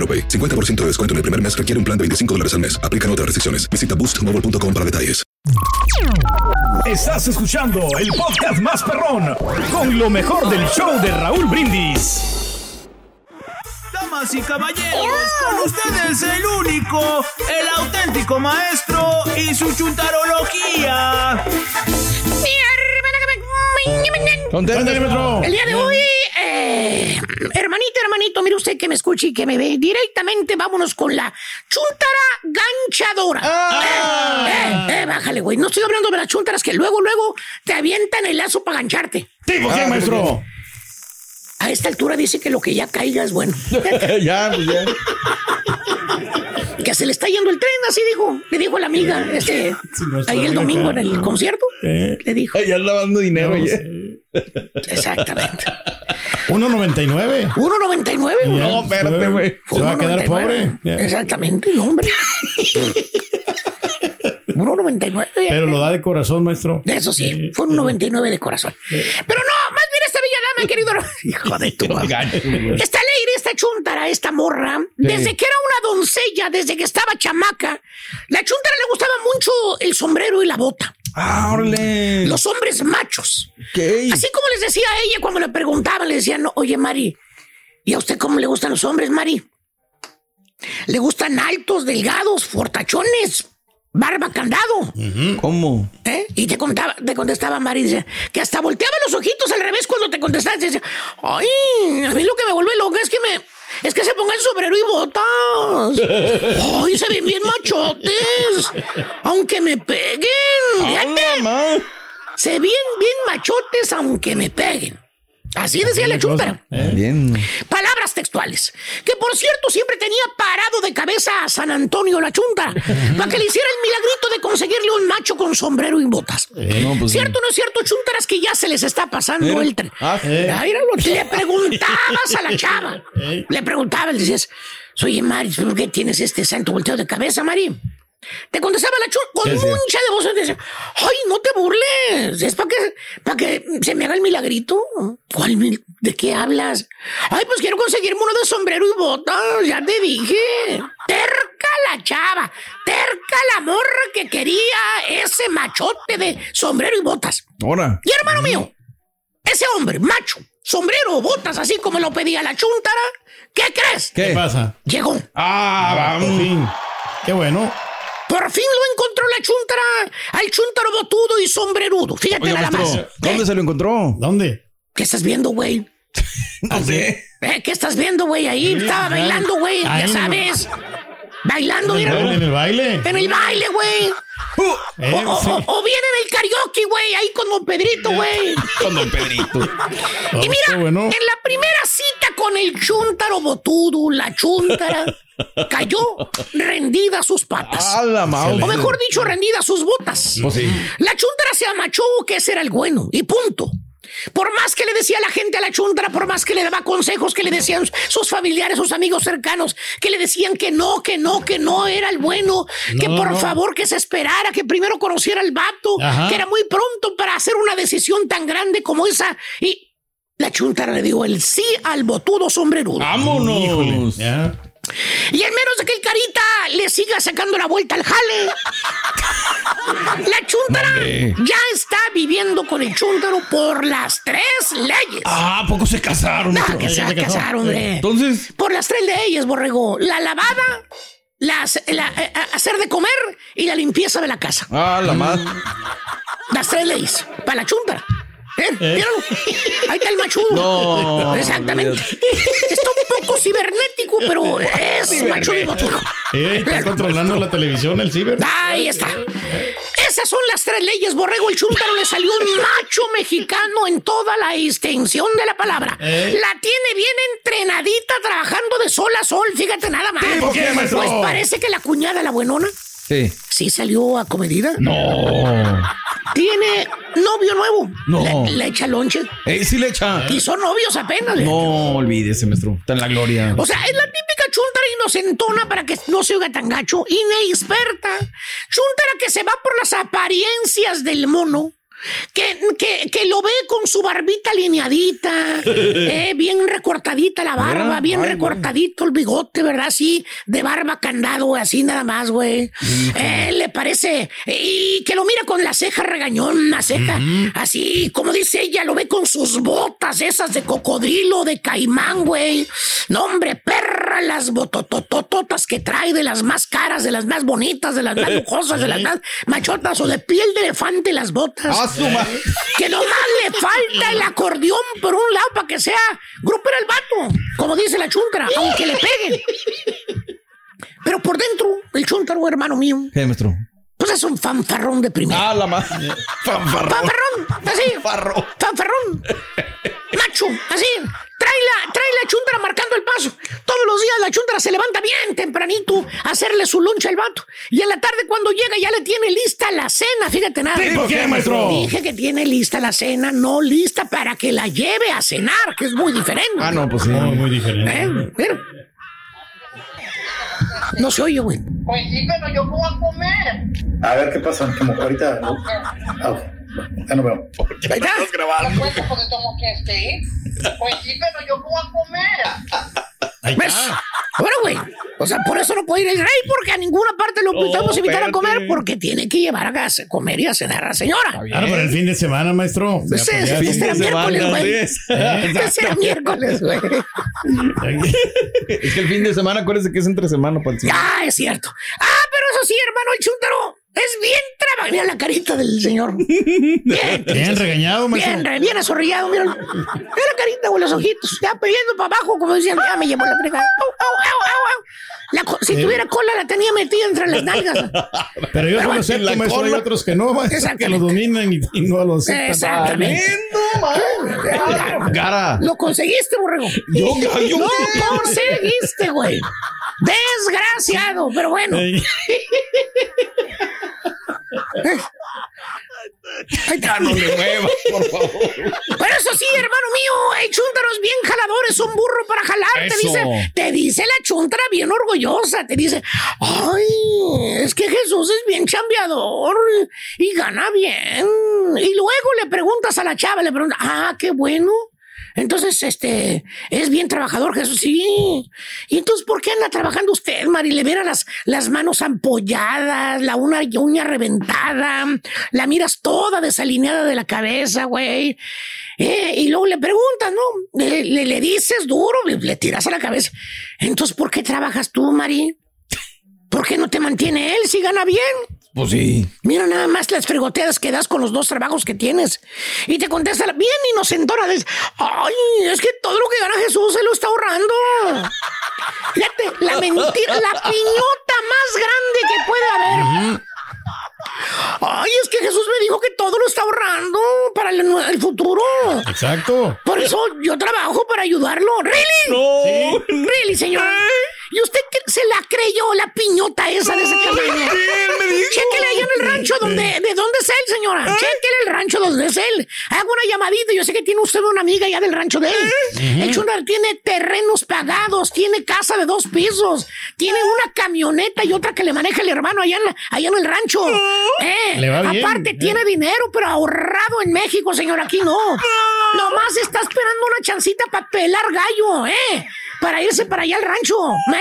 AroPay. 50% de descuento en el primer mes requiere un plan de 25 dólares al mes. Aplican otras restricciones. Visita boostmobile.com para detalles. Estás escuchando el podcast más perrón con lo mejor del show de Raúl Brindis. Damas y caballeros, con ustedes el único, el auténtico maestro y su chuntarología. El día de hoy, eh, hermanito, hermanito, mire usted que me escuche y que me ve directamente, vámonos con la chuntara ganchadora. Eh, eh, eh, bájale, güey. No estoy hablando de las chuntaras que luego, luego te avientan el lazo para gancharte. ¿Tipo qué, maestro? A esta altura dice que lo que ya caiga es bueno. ya, pues ya. Que se le está yendo el tren, así dijo. Le dijo a la amiga, este, ahí el domingo en el concierto. Le dijo. Ya anda dando dinero. ya. Exactamente. 1.99. 1.99. Ya, No, espérate, güey. Se va a quedar 1.99. pobre. Ya. Exactamente, hombre. 1.99. Pero lo da de corazón, maestro. Eso sí, fue un 99 de corazón. Pero no, más bien esta bella dama, querido. Hijo de tu madre. Esta ley, esta chuntara, esta morra, desde que era una doncella, desde que estaba chamaca, la chuntara le gustaba mucho el sombrero y la bota. Ah, órale. Los hombres machos. Así como les decía a ella cuando le preguntaban, le decían, no, oye, Mari, ¿y a usted cómo le gustan los hombres, Mari? Le gustan altos, delgados, fortachones, barba candado. ¿Cómo? ¿Eh? Y te contaba, te contestaba Mari, dice, que hasta volteaba los ojitos al revés cuando te contestabas. Dice, ay, a mí lo que me vuelve loca es que me, es que se ponga el sombrero y botas. Ay, se ven bien machotes. Aunque me peguen. Fíjate. Se ven bien machotes aunque me peguen. Así decía la chúntara. Bien. Palabras textuales. Que por cierto siempre tenía parado de cabeza a San Antonio la chunta para que le hiciera el milagrito de conseguirle un macho con sombrero y botas. no, pues ¿Cierto o no es cierto, chuntaras, que ya se les está pasando el tren? Ah, eh. Le preguntabas a la chava. Le preguntabas, le decías, oye, Mari, ¿por qué tienes este santo volteo de cabeza, Mari? Te contestaba la chunta con ¿Qué decía? mucha de voz. Decía, ay, no te burles. Es para que, para que se me haga el milagrito. ¿Cuál? mil- ¿De qué hablas? Ay, pues quiero conseguirme uno de sombrero y botas. Ya te dije. Terca la chava. Terca la morra que quería ese machote de sombrero y botas. Ahora. Y hermano mío, ese hombre, macho, sombrero, botas, así como lo pedía la chuntara, ¿qué crees? ¿Qué pasa? Llegó. Ah, Por fin. Qué bueno. Por fin lo encontró la chuntara, al chuntaro botudo y sombrerudo. Fíjate Oiga, nada maestro, más. ¿dónde se lo encontró? ¿Dónde? ¿Qué estás viendo, güey? No sé. ¿Eh? ¿Qué estás viendo, güey? Ahí estaba bailando, güey, ya sabes. Bailando, ¿En el, mira. baile, en el baile? En el baile, güey. Eh, O, o- sí. o- o viene en el karaoke, güey, ahí con Don Pedrito, güey. Con don Pedrito. Oh, Y mira, qué bueno. en la primera cita con el chúntaro botudo, la chúntara cayó rendida a sus patas. Ah, la. O mejor dicho, rendida a sus botas. Pues sí. La chúntara se amachó que ese era el bueno, y punto. Por más que le decía la gente a la chuntara, por más que le daba consejos, que le decían sus familiares, sus amigos cercanos, que le decían que no, que no, que no era el bueno, que por no. favor que se esperara, que primero conociera al vato, Ajá. que era muy pronto para hacer una decisión tan grande como esa. Y la chuntara le dio el sí al botudo sombrerudo. Vámonos. Híjole. Ya. Y en menos de que el carita le siga sacando la vuelta al jale, la chuntara ya está viviendo con el chúntaro por las tres leyes. Ah, ¿a poco se casaron? Maestro? que se va a casar, hombre. Entonces, Por las tres leyes, borrego. La lavada, las- la- eh, hacer de comer y la limpieza de la casa. ah, la madre. Las tres leyes. Para la chuntara. ¿Eh? Míralo. Ahí está el machudo. No, Exactamente. Está un poco cibernético, pero es machudo. Eh, está controlando la televisión, el ciber. Ahí está. Esas son las tres leyes, Borrego. El chúntaro le salió un macho mexicano en toda la extensión de la palabra. ¿Eh? La tiene bien entrenadita, trabajando de sol a sol. Fíjate nada más. ¿Por qué, maestro? Pues parece que la cuñada, la buenona, Sí. sí salió a comedida. No. Tiene novio nuevo. No. Le, le echa lonche. Eh, sí le echa. Y son novios apenas. No olvídese, maestro. Está en la gloria. O sea, es la típica chuntara inocentona para que no se oiga tan gacho, inexperta. Chuntara que se va por las apariencias del mono. Que, que, que lo ve con su barbita lineadita, eh, bien recortadita la barba, Ay, bien recortadito el bigote, ¿verdad? Así, de barba candado, así nada más, güey. Eh, le parece, y que lo mira con la ceja regañona, seca, así, como dice ella, lo ve con sus botas esas de cocodrilo, de caimán, güey. No, hombre, perra, las botototototas que trae, de las más caras, de las más bonitas, de las más lujosas, de las más machotas o de piel de elefante las botas. Ah, Que nomás le falta el acordeón por un lado para que sea grupero el vato, como dice la chuntra, aunque le peguen. Pero por dentro, el chuntaro, hermano mío, ¿Qué, maestro? pues es un fanfarrón de primera. Ah, la más. Fanfarrón. Fanfarrón, así. Fanfarrón. Macho, así. Trae la, trae la chuntara marcando el paso. Todos los días la chuntara se levanta bien tempranito a hacerle su lunch al vato. Y en la tarde cuando llega ya le tiene lista la cena. Fíjate nada. ¿Tipo qué, maestro? Dije que tiene lista la cena, no lista para que la lleve a cenar, que es muy diferente. Ah, no, pues sí. muy diferente. ¿Eh? Mira. No se oye, güey. Pues sí, pero yo voy a comer. A ver qué pasa, como ahorita. ¿no? Ah, ya no veo. Ahí está. Pues porque como que esté. Pues sí, pero yo a comer. ¿Ves? Bueno, güey. O sea, por eso no puede ir el rey, porque a ninguna parte lo podemos invitar a comer, porque tiene que llevar a comer y a cenar a la señora. Claro, para el fin de semana, maestro. Pues, ya, ese fin era de miércoles, semana, güey. ¿sí? Ese era miércoles, güey. Es que el fin de semana, acuérdese que es entre semana para el. Ah, es cierto. Ah, pero eso sí, hermano, el chúntaro es bien trabajado. Mira la carita del señor. Bien, Bien regañado, maestro. Bien, re- bien azorrillado, mira. Mira la carita con los ojitos. Ya pidiendo para abajo, como diciendo, ya me llevó la fregada. Au, au, au, au, au. La co- si tuviera cola, la tenía metida entre las nalgas. Pero yo Pero lo acepto, la maestro. Hay otros que no, maestro, que lo dominan y, y no lo aceptan. Exactamente. Cara. Lo conseguiste, borrego. Yo, yo- Lo conseguiste, güey. Desgraciado, pero bueno. No le muevas, por favor. Pero eso sí, hermano mío, hay chúntaros bien jaladores, son burro para jalar. Te dice, te dice la chuntara bien orgullosa, te dice, ay, es que Jesús es bien chambeador y gana bien. Y luego le preguntas a la chava, le preguntas, ah, qué bueno. Entonces, este, es bien trabajador, Jesús, sí. Y entonces, ¿por qué anda trabajando usted, Mari? Le mira las, las manos ampolladas, la una uña reventada, la miras toda desalineada de la cabeza, güey. Eh, y luego le preguntas, ¿no? Le, le- le dices duro, le, le tiras a la cabeza. Entonces, ¿por qué trabajas tú, Mari? ¿Por qué no te mantiene él si gana bien? Pues sí. Mira nada más las fregoteadas que das con los dos trabajos que tienes. Y te contesta bien inocentona. Dice, ay, es que todo lo que gana Jesús se lo está ahorrando. Fíjate, la mentira, la piñota más grande que puede haber. Ay, es que Jesús me dijo que todo lo está ahorrando para el, el futuro. Exacto. Por eso yo trabajo para ayudarlo. ¿Really? No. Sí. ¿Really, señor? ¿Y usted se la creyó la piñota esa de ese tamaño? Chéquele allá en el rancho donde, de dónde es él, señora. Chéquele el rancho donde es él. Haga una llamadita. Yo sé que tiene usted una amiga allá del rancho de él. El Chunar tiene terrenos pagados, tiene casa de dos pisos, tiene una camioneta y otra que le maneja el hermano allá en, la- allá en el rancho. Eh, Le va bien, Aparte, eh. tiene dinero, pero ahorrado en México, señor. Aquí no. Nomás está esperando una chancita para pelar gallo, ¿eh? Para irse para allá al rancho, ¿eh?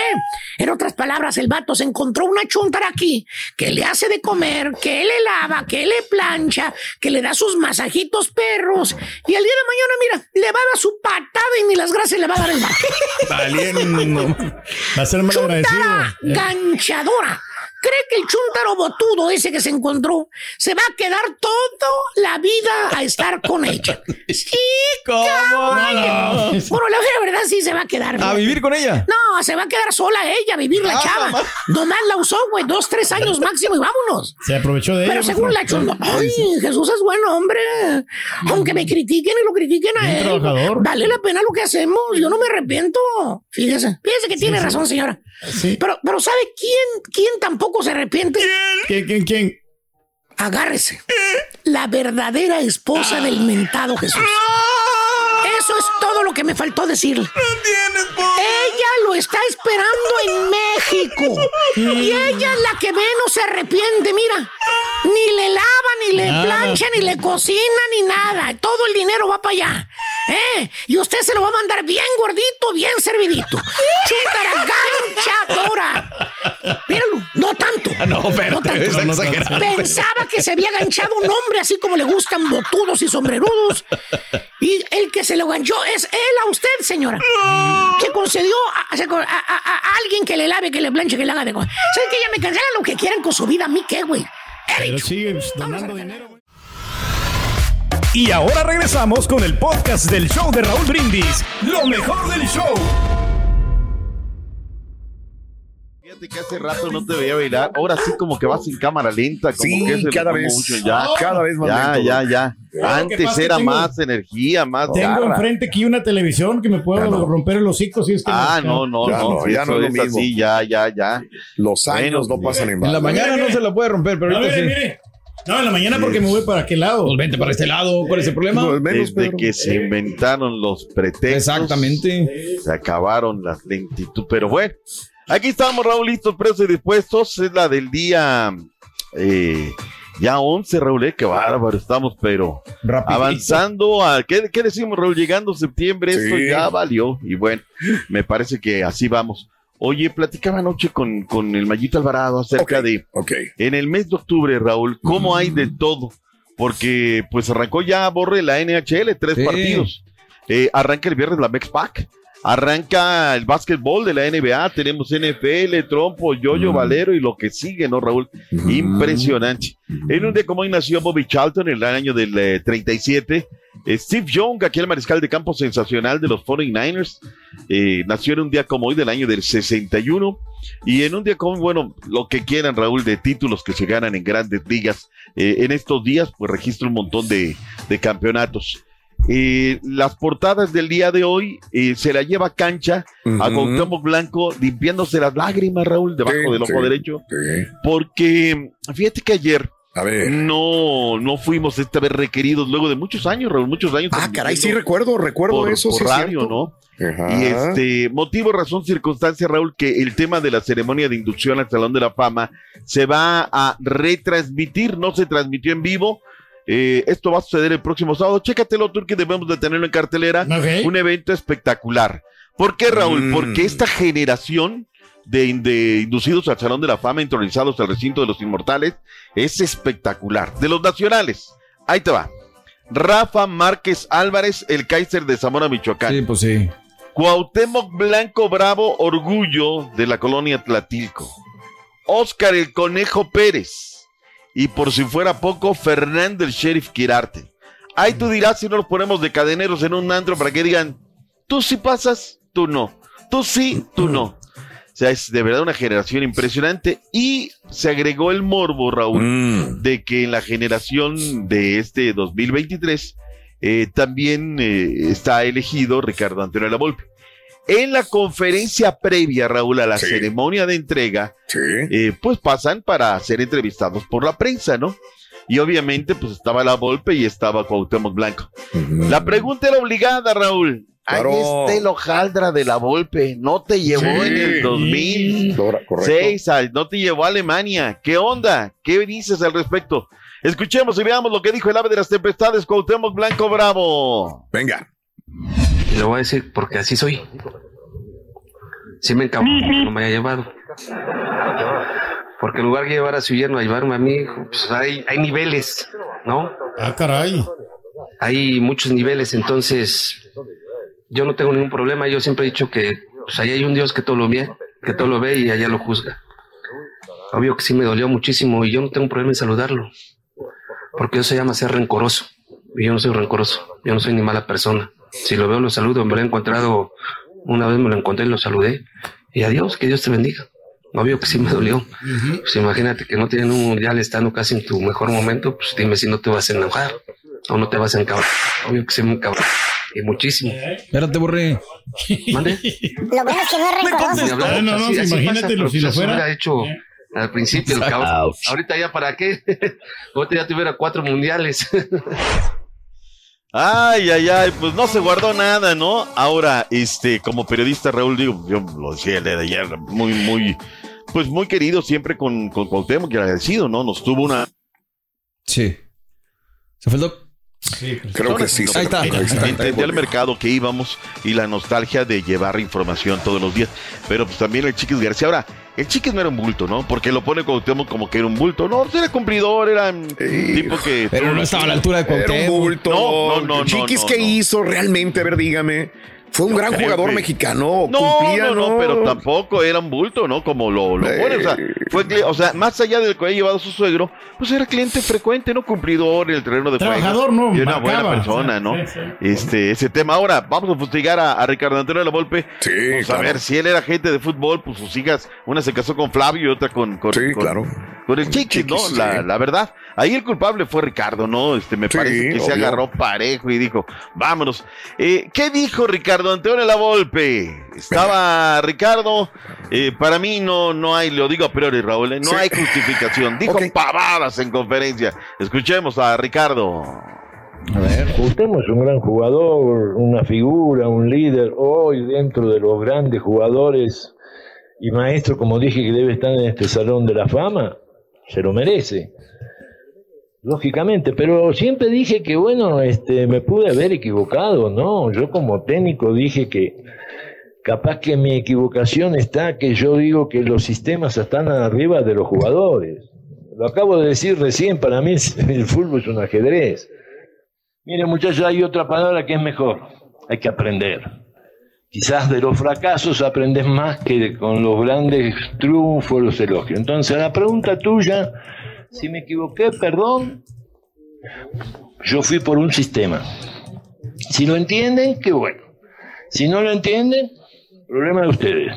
En otras palabras, el vato se encontró una chuntara aquí que le hace de comer, que le lava, que le plancha, que le da sus masajitos perros. Y el día de mañana, mira, le va a dar su patada y ni las gracias le va a dar el vato. Valiendo. Va a ser mal agradecido. Chuntara ganchadora. Cree que el chúntaro botudo ese que se encontró se va a quedar toda la vida a estar con ella? Sí, ¿Cómo? caballo. No. Bueno, la verdad sí se va a quedar. ¿A vivir con ella? No, se va a quedar sola ella, a vivir la Ah, chava. mamá. Nomás la usó, güey, dos, tres años máximo y vámonos. Se aprovechó de ella. Pero según la chunda, ay, Jesús es buen hombre. Aunque me critiquen y lo critiquen a él. trabajador. Vale la pena lo que hacemos. Yo no me arrepiento. Fíjese, fíjese que tiene sí. razón, señora. Sí. Pero, pero ¿sabe quién, quién tampoco se arrepiente? ¿Quién, quién, quién? Agárrese. La verdadera esposa del mentado Jesús. Todo lo que me faltó decirle. Ella lo está esperando en México. Y ella es la que menos se arrepiente, mira. Ni le lava, ni le Nada. plancha, ni le cocina, ni nada. Todo el dinero va para allá. ¿Eh? Y usted se lo va a mandar bien gordito, bien servidito. Chuntaraganchadora. Míralo, no tanto. No, pero No tanto. No, no. Pensaba que se había ganchado un hombre así como le gustan botudos y sombrerudos. Y el que se lo ganchó es él a usted, señora. Que concedió a, a- a- a- a alguien que le lave, que le planche, que le haga de cosas. ¿Sabes que ya me cancela lo que quieran con su vida? ¿A mí qué, güey? Pero sigue pues, donando dinero. güey. Y ahora regresamos con el podcast del show de Raúl Brindis. Lo mejor del show. Fíjate que hace rato no te veía bailar. Ahora sí como que vas en cámara lenta. Como Sí, que se cada vez. mucho, ya, Cada vez más ya, lento, ya, ya. Antes era tengo- más energía, más Tengo garra. enfrente aquí una televisión que me puedo romper el hocico si es que Ah, no, no, Ya no. no, ya no es lo mismo. así, ya, ya, ya. Los años Bueno, no pasan en En la vano. mañana no se la puede romper, pero No, ahorita mire, sí. mire. No, en la mañana porque me voy para aquel lado. Pues vente para este lado. ¿Cuál es el problema? No, es menos, Desde Pedro. que se inventaron los pretextos. Exactamente. Se acabaron las lentitud. Pero bueno, aquí estamos, Raúl, listos, presos y dispuestos. Es la del día eh, ya 11, Raúl, eh, qué bárbaro estamos, pero Rapidito. avanzando a. ¿qué, qué decimos, Raúl? Llegando septiembre, esto Sí. ya valió. Y bueno, me parece que así vamos. Oye, platicaba anoche con, con el Mayito Alvarado acerca de Ok. en el mes de octubre, Raúl, ¿cómo hay de todo? Porque pues arrancó ya Borre la NHL, tres Sí. partidos. Eh, arranca el viernes la Mexpac. Arranca el básquetbol de la NBA, tenemos NFL, trompo, yoyo, valero y lo que sigue, ¿no, Raúl? Impresionante. En un día como hoy nació Bobby Charlton en el año del eh, 37. Eh, Steve Young, aquel mariscal de campo sensacional de los 49ers, eh, nació en un día como hoy del año del 61. Y en un día como, bueno, lo que quieran, Raúl, de títulos que se ganan en grandes ligas. eh, en estos días, pues registra un montón de, de campeonatos. Eh, las portadas del día de hoy eh, se la lleva a cancha a Ujú. Cuauhtémoc Blanco limpiándose las lágrimas, Raúl, debajo Sí, del ojo sí, derecho. sí. Porque fíjate que ayer A ver. no, no fuimos esta vez requeridos luego de muchos años, Raúl, muchos años. Ah, caray, sí recuerdo, recuerdo por, eso. por sí radio. ¿no? Ajá. Y este motivo, razón, circunstancia, Raúl, que el tema de la ceremonia de inducción al Salón de la Fama se va a retransmitir, no se transmitió en vivo. Eh, esto va a suceder el próximo sábado. Chécatelo, tú que debemos de tenerlo en cartelera. Un evento espectacular. ¿Por qué, Raúl? Mm. Porque esta generación de, de inducidos al Salón de la Fama, intronizados al recinto de los inmortales, es espectacular. De los nacionales, ahí te va. Rafa Márquez Álvarez, el Kaiser de Zamora, Michoacán. Sí, pues sí. Cuauhtémoc Blanco Bravo, orgullo de la colonia Tlatilco. Oscar el Conejo Pérez. Y por si fuera poco, Fernando el Sheriff Quirarte. Ahí tú dirás si no los ponemos de cadeneros en un antro para que digan, tú sí pasas, tú no. Tú sí, tú no. O sea, es de verdad una generación impresionante. Y se agregó el morbo, Raúl, Mm. de que en la generación de este 2023 eh, también eh, está elegido Ricardo Antonio Lavolpe. En la conferencia previa, Raúl, a la Sí. ceremonia de entrega, Sí. eh, pues pasan para ser entrevistados por la prensa, ¿no? Y obviamente, pues estaba la Volpe y estaba Cuauhtémoc Blanco. La pregunta era obligada, Raúl. Claro. Ahí está el hojaldra de la Volpe. No te llevó Sí. en el 2000. Cora- Correcto. Seis, al- no te llevó a Alemania. ¿Qué onda? ¿Qué dices al respecto? Escuchemos y veamos lo que dijo el ave de las tempestades, Cuauhtémoc Blanco Bravo. Venga. Y lo voy a decir porque así soy. Sí me encabronó que no me haya llevado. Porque en lugar de llevar a su yerno a llevarme a mí, pues hay, hay niveles, ¿no? Ah, caray. Hay muchos niveles, entonces yo no tengo ningún problema. Yo siempre he dicho que pues ahí hay un Dios que todo lo ve, que todo lo ve y allá lo juzga. Obvio que sí me dolió muchísimo y yo no tengo problema en saludarlo. Porque eso se llama ser rencoroso. Y yo no soy rencoroso. Yo no soy ni mala persona. Si lo veo, lo saludo. Me lo he encontrado, una vez me lo encontré y lo saludé. Y adiós, que Dios te bendiga. Obvio que sí me dolió. Pues imagínate que no tienen un mundial estando casi en tu mejor momento, pues dime si no te vas a enojar o no te vas a encabrar. Obvio que sí me encabrar. Y muchísimo. Espérate, borré. ¿Mande? Lo bueno es que no es rencoroso. Ni hablar, no, no, así- así imagínatelo pasa, si lo fuera. hubiera hecho al principio el cabrón. Ahorita ya para qué. Ahorita ya tuviera cuatro mundiales. Ay, ay, ay, pues no se guardó nada, ¿no? Ahora, este, como periodista, Raúl, digo, yo lo decía el día de ayer, muy, muy, pues muy querido siempre con, con Cuauhtémoc y agradecido, ¿no? Nos tuvo una... Sí. ¿Se fue el doc? Creo que sí. Ahí está. Ahí está. Entendí al mercado que íbamos y la nostalgia de llevar información todos los días. Pero pues también el Chiquis García. Ahora, el Chiquis no era un bulto, ¿no? Porque lo pone Cuauhtémoc como que era un bulto. No, era cumplidor, era un tipo que... Pero no estaba a la altura de Era un Cuauhtémoc. bulto. No, no, no, Chiquis, no, ¿qué no. hizo realmente? A ver, dígame. Fue un Yo gran jugador que- mexicano. No, cumplía, no, no, pero tampoco era un bulto, ¿no? Como lo, lo pone, o sea, fue, o sea, más allá del que había llevado su suegro, pues era cliente frecuente, ¿no? Cumplidor en el terreno de juego. Trabajador, ¿no? Y una Marcaba. buena persona, ¿no? Sí, sí. Este, ese tema. Ahora, vamos a fustigar a, a Ricardo Antonio de la Volpe. Sí, a claro. ver, si él era agente de fútbol, pues sus hijas, una se casó con Flavio y otra con, con, Sí, con- claro. Con el Chiquis, ¿no? La, verdad. Ahí el culpable fue Ricardo, ¿no? Este, me Sí, parece que se agarró parejo y dijo, vámonos. Eh, ¿Qué dijo Ricardo Antonio la Volpe? Estaba Ricardo, eh, para mí no, no hay, lo digo a priori, Raúl, eh, no Sí. hay justificación. Dijo pavadas en conferencia. Escuchemos a Ricardo. A ver. Cuauhtémoc es un gran jugador, una figura, un líder. Hoy dentro de los grandes jugadores y maestro, como dije, que debe estar en este salón de la fama, se lo merece. Lógicamente, pero siempre dije que, bueno, este, me pude haber equivocado, ¿no? Yo como técnico dije que capaz que mi equivocación está que yo digo que los sistemas están arriba de los jugadores. Lo acabo de decir recién, para mí el fútbol es un ajedrez. Mire, muchachos, hay otra palabra que es mejor. Hay que aprender. Quizás de los fracasos aprendes más que con los grandes triunfos, los elogios. Entonces, la pregunta tuya, si me equivoqué, perdón, yo fui por un sistema. Si lo entienden, qué bueno. Si no lo entienden, problema de ustedes.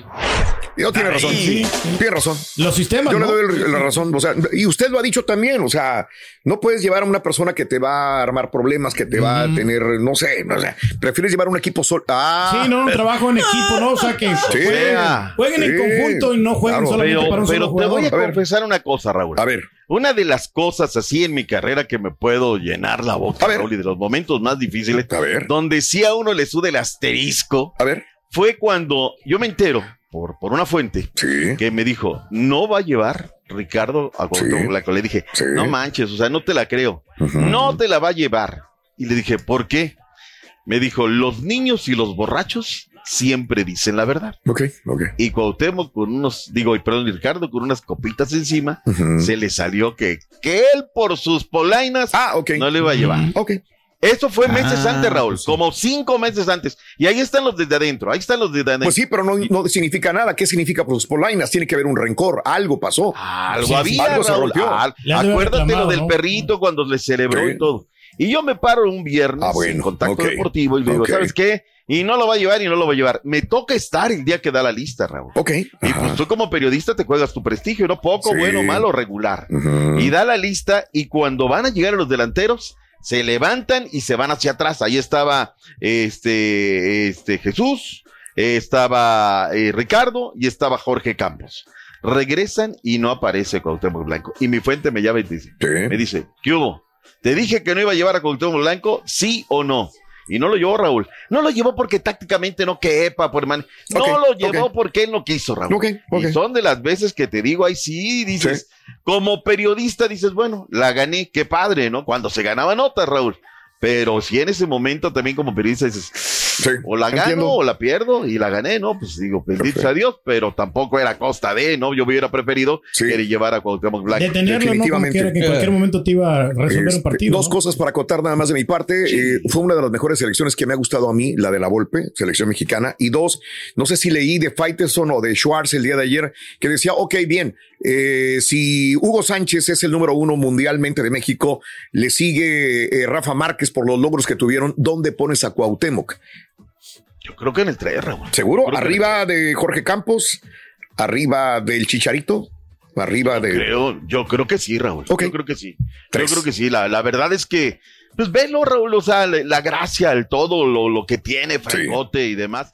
Yo tiene razón. sí. Tiene razón. Los sistemas, Yo ¿no? le doy la razón. O sea, y usted lo ha dicho también. O sea, no puedes llevar a una persona que te va a armar problemas, que te va a tener, no sé, no sé. Prefieres llevar un equipo solo. Ah, Sí, no, un trabajo en equipo, ¿no? O sea, que Sí. jueguen, jueguen en conjunto y no jueguen Claro. solamente Pero, para un pero solo te jugador. voy a A ver. confesar una cosa, Raúl. A ver. Una de las cosas así en mi carrera que me puedo llenar la boca. Raúl, y de los momentos más difíciles, A ver. donde sí a uno le sude el asterisco, A ver. fue cuando yo me entero por, por una fuente Sí. que me dijo, no va a llevar Ricardo a Cuauhtémoc Sí. Blanco. Le dije, Sí. no manches, o sea, no te la creo. No te la va a llevar. Y le dije, ¿por qué? Me dijo, los niños y los borrachos siempre dicen la verdad. Ok, ok. Y Cuauhtémoc con unos, digo, y perdón, Ricardo con unas copitas encima, se le salió que, que él por sus polainas Ah, ok. no le iba a llevar. Ok. Eso fue meses Ah, antes, Raúl, pues sí. como cinco meses antes. Y ahí están los desde adentro, ahí están los desde adentro. Pues sí, pero no, no significa nada. ¿Qué significa por sus polainas? Tiene que haber un rencor. Algo pasó. Algo Sí, había, algo se rompió. Al- acuérdate reclamado, lo del ¿no? perrito cuando le celebró y todo. Y yo me paro un viernes Ah, bueno, en contacto deportivo y le digo. ¿sabes qué? Y no lo va a llevar y no lo va a llevar. Me toca estar el día que da la lista, Raúl. Ok. Y pues tú como periodista te juegas tu prestigio, ¿no? Poco, Sí. bueno, malo, regular. Y da la lista y cuando van a llegar los delanteros, se levantan y se van hacia atrás. Ahí estaba este, este Jesús, estaba eh, Ricardo y estaba Jorge Campos. Regresan y no aparece Cuauhtémoc Blanco. Y mi fuente me llama y dice, Sí. me dice, ¿qué hubo? ¿Te dije que no iba a llevar a Cuauhtémoc Blanco? ¿Sí o no? Y no lo llevó Raúl. No lo llevó porque tácticamente no quepa, por man. No lo llevó porque él no quiso, Raúl. Ok, ok. Y son de las veces que te digo, ahí sí, dices, como periodista dices, bueno, la gané, qué padre, ¿no? Cuando se ganaba notas, Raúl. Pero si en ese momento también como periodista dices, o la gano entiendo. o la pierdo y la gané, ¿no? Pues digo, bendito sea Dios, pero tampoco era a costa de, ¿no? Yo hubiera preferido querer llevar a Cuauhtémoc Blanco. Detenerlo, ¿no? Como quiera que en cualquier momento te iba a resolver Este, un partido. Dos ¿no? cosas para acotar nada más de mi parte. Eh, fue una de las mejores selecciones que me ha gustado a mí, la de la Volpe, selección mexicana. Y dos, no sé si leí de Faitelson o de Schwartz el día de ayer, que decía, ok, bien, eh, si Hugo Sánchez es el número uno mundialmente de México, le sigue eh, Rafa Márquez por los logros que tuvieron, ¿dónde pones a Cuauhtémoc? Yo creo que en el 3, Raúl. ¿Seguro? ¿Arriba de Jorge Campos? ¿Arriba del Chicharito? ¿Arriba de...? Creo, yo creo que sí, Raúl. Yo creo que sí. Yo creo que sí. La, la verdad es que, pues velo, Raúl, o sea, la, la gracia, el todo, lo, lo que tiene, Francote y demás.